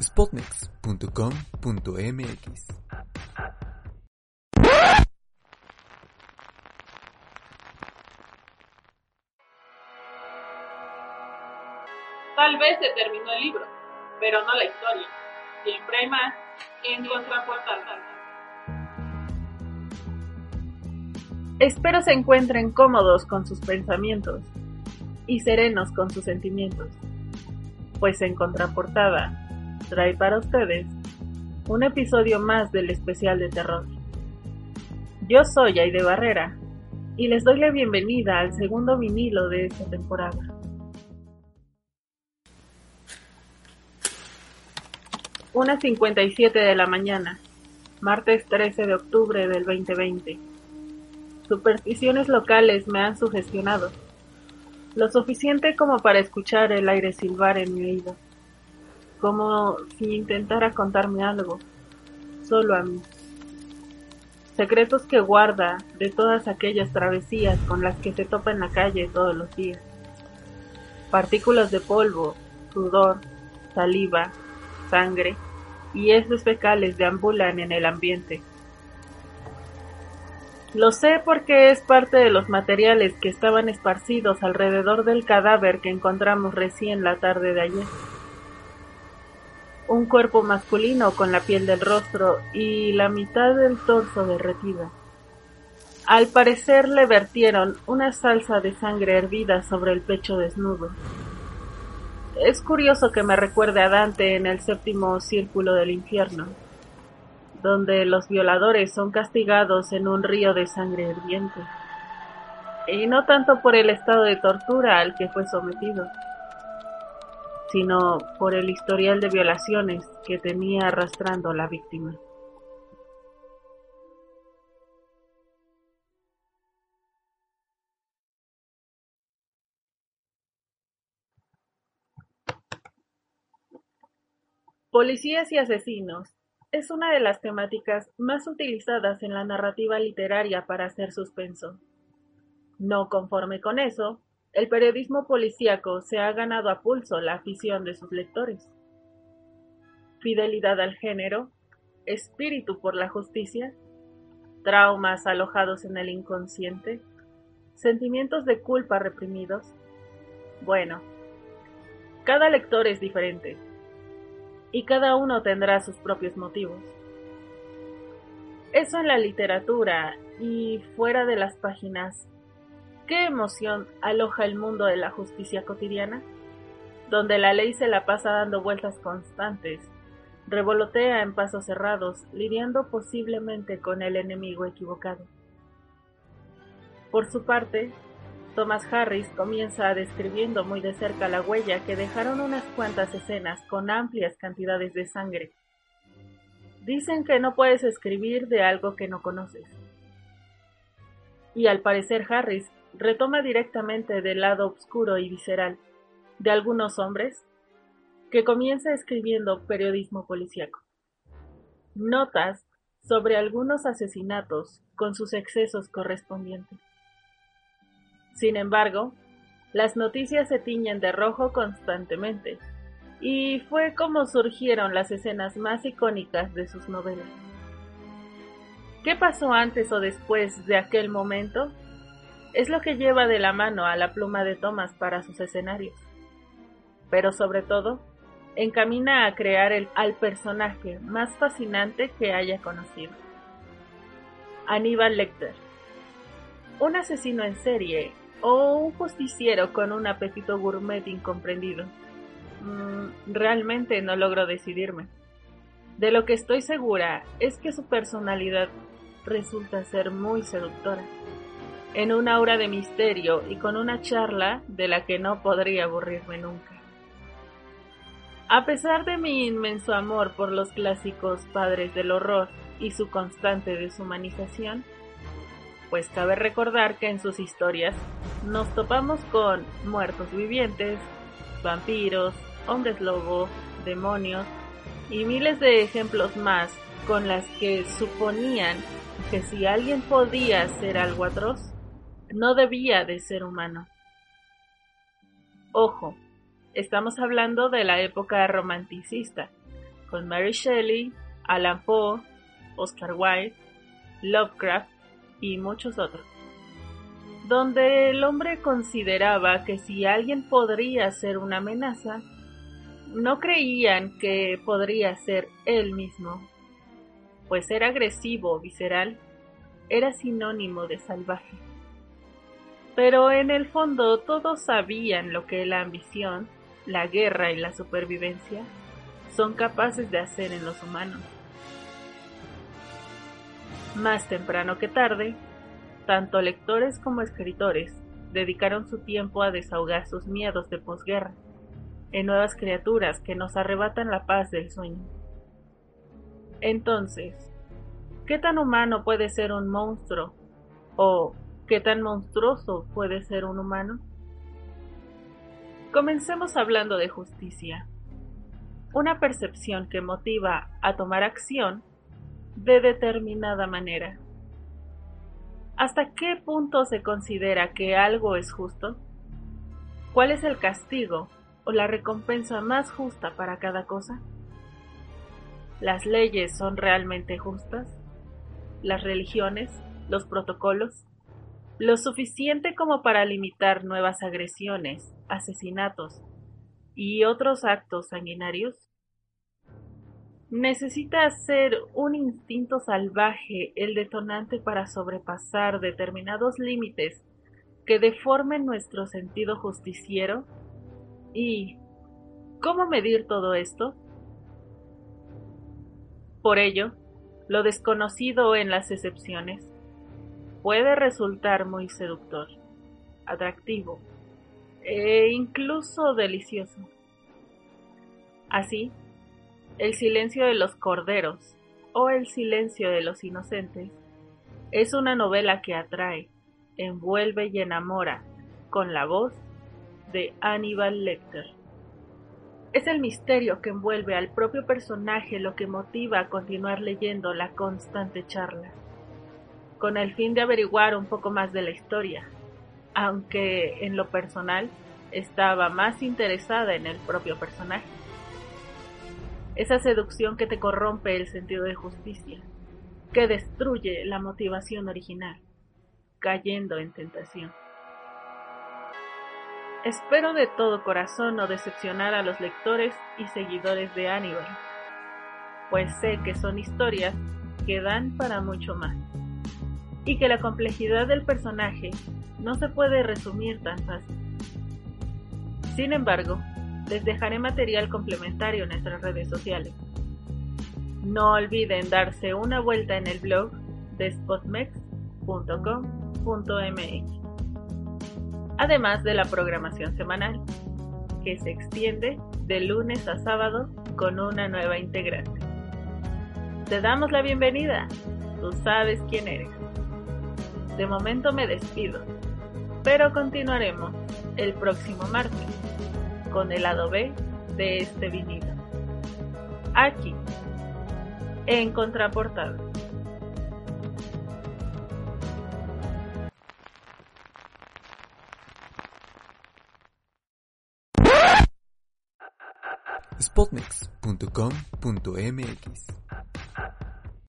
spotnex.com.mx. Tal vez se terminó el libro, pero no la historia. Siempre hay más en Contraportada. Espero se encuentren cómodos con sus pensamientos y serenos con sus sentimientos, pues en Contraportada trae para ustedes un episodio más del especial de terror. Yo soy Aide Barrera y les doy la bienvenida al segundo vinilo de esta temporada. Una 57 de la mañana, martes 13 de octubre del 2020. Supersticiones locales me han sugestionado, lo suficiente como para escuchar el aire silbar en mi oído, como si intentara contarme algo, solo a mí. Secretos que guarda de todas aquellas travesías con las que se topa en la calle todos los días. Partículas de polvo, sudor, saliva, sangre y esos fecales deambulan en el ambiente. Lo sé porque es parte de los materiales que estaban esparcidos alrededor del cadáver que encontramos recién la tarde de ayer. Un cuerpo masculino con la piel del rostro y la mitad del torso derretida. Al parecer le vertieron una salsa de sangre hervida sobre el pecho desnudo. Es curioso que me recuerde a Dante en el séptimo círculo del infierno, donde los violadores son castigados en un río de sangre hirviente, y no tanto por el estado de tortura al que fue sometido, sino por el historial de violaciones que tenía arrastrando la víctima. Policías y asesinos es una de las temáticas más utilizadas en la narrativa literaria para hacer suspenso. No conforme con eso, el periodismo policíaco se ha ganado a pulso la afición de sus lectores. Fidelidad al género, espíritu por la justicia, traumas alojados en el inconsciente, sentimientos de culpa reprimidos. Bueno, cada lector es diferente y cada uno tendrá sus propios motivos. Eso en la literatura y fuera de las páginas, ¿qué emoción aloja el mundo de la justicia cotidiana? Donde la ley se la pasa dando vueltas constantes, revolotea en pasos cerrados, lidiando posiblemente con el enemigo equivocado. Por su parte, Thomas Harris comienza describiendo muy de cerca la huella que dejaron unas cuantas escenas con amplias cantidades de sangre. Dicen que no puedes escribir de algo que no conoces. Y al parecer Harris retoma directamente del lado oscuro y visceral de algunos hombres que comienza escribiendo periodismo policíaco. Notas sobre algunos asesinatos con sus excesos correspondientes. Sin embargo, las noticias se tiñen de rojo constantemente, y fue como surgieron las escenas más icónicas de sus novelas. ¿Qué pasó antes o después de aquel momento? Es lo que lleva de la mano a la pluma de Thomas para sus escenarios. Pero sobre todo, encamina a crear el, al personaje más fascinante que haya conocido. Aníbal Lecter. Un asesino en serie o un justiciero con un apetito gourmet incomprendido. Mm, realmente no logro decidirme. De lo que estoy segura es que su personalidad resulta ser muy seductora, en un aura de misterio y con una charla de la que no podría aburrirme nunca. A pesar de mi inmenso amor por los clásicos padres del horror y su constante deshumanización, pues cabe recordar que en sus historias nos topamos con muertos vivientes, vampiros, hombres lobo, demonios y miles de ejemplos más con las que suponían que si alguien podía ser algo atroz, no debía de ser humano. Ojo, estamos hablando de la época romanticista, con Mary Shelley, Alan Poe, Oscar Wilde, Lovecraft y muchos otros, donde el hombre consideraba que si alguien podría ser una amenaza, no creían que podría ser él mismo, pues ser agresivo o visceral era sinónimo de salvaje. Pero en el fondo todos sabían lo que la ambición, la guerra y la supervivencia son capaces de hacer en los humanos. Más temprano que tarde, tanto lectores como escritores dedicaron su tiempo a desahogar sus miedos de posguerra en nuevas criaturas que nos arrebatan la paz del sueño. Entonces, ¿qué tan humano puede ser un monstruo? ¿O qué tan monstruoso puede ser un humano? Comencemos hablando de justicia, una percepción que motiva a tomar acción de determinada manera. ¿Hasta qué punto se considera que algo es justo? ¿Cuál es el castigo o la recompensa más justa para cada cosa? ¿Las leyes son realmente justas? ¿Las religiones? ¿Los protocolos? ¿Lo suficiente como para limitar nuevas agresiones, asesinatos y otros actos sanguinarios? ¿Necesita ser un instinto salvaje el detonante para sobrepasar determinados límites que deformen nuestro sentido justiciero? ¿Y cómo medir todo esto? Por ello, lo desconocido en las excepciones puede resultar muy seductor, atractivo e incluso delicioso. Así, el silencio de los corderos o el silencio de los inocentes es una novela que atrae, envuelve y enamora con la voz de Aníbal Lecter. Es el misterio que envuelve al propio personaje lo que motiva a continuar leyendo la constante charla, con el fin de averiguar un poco más de la historia, aunque en lo personal estaba más interesada en el propio personaje. Esa seducción que te corrompe el sentido de justicia, que destruye la motivación original, cayendo en tentación. Espero de todo corazón no decepcionar a los lectores y seguidores de Aníbal, pues sé que son historias que dan para mucho más, y que la complejidad del personaje no se puede resumir tan fácil. Sin embargo, les dejaré material complementario en nuestras redes sociales. No olviden darse una vuelta en el blog de spotmex.com.mx además de la programación semanal, que se extiende de lunes a sábado con una nueva integrante. Te damos la bienvenida, tú sabes quién eres. De momento me despido, pero continuaremos el próximo martes con el lado B de este vinilo. Aquí, en contraportada. spotmix.com.mx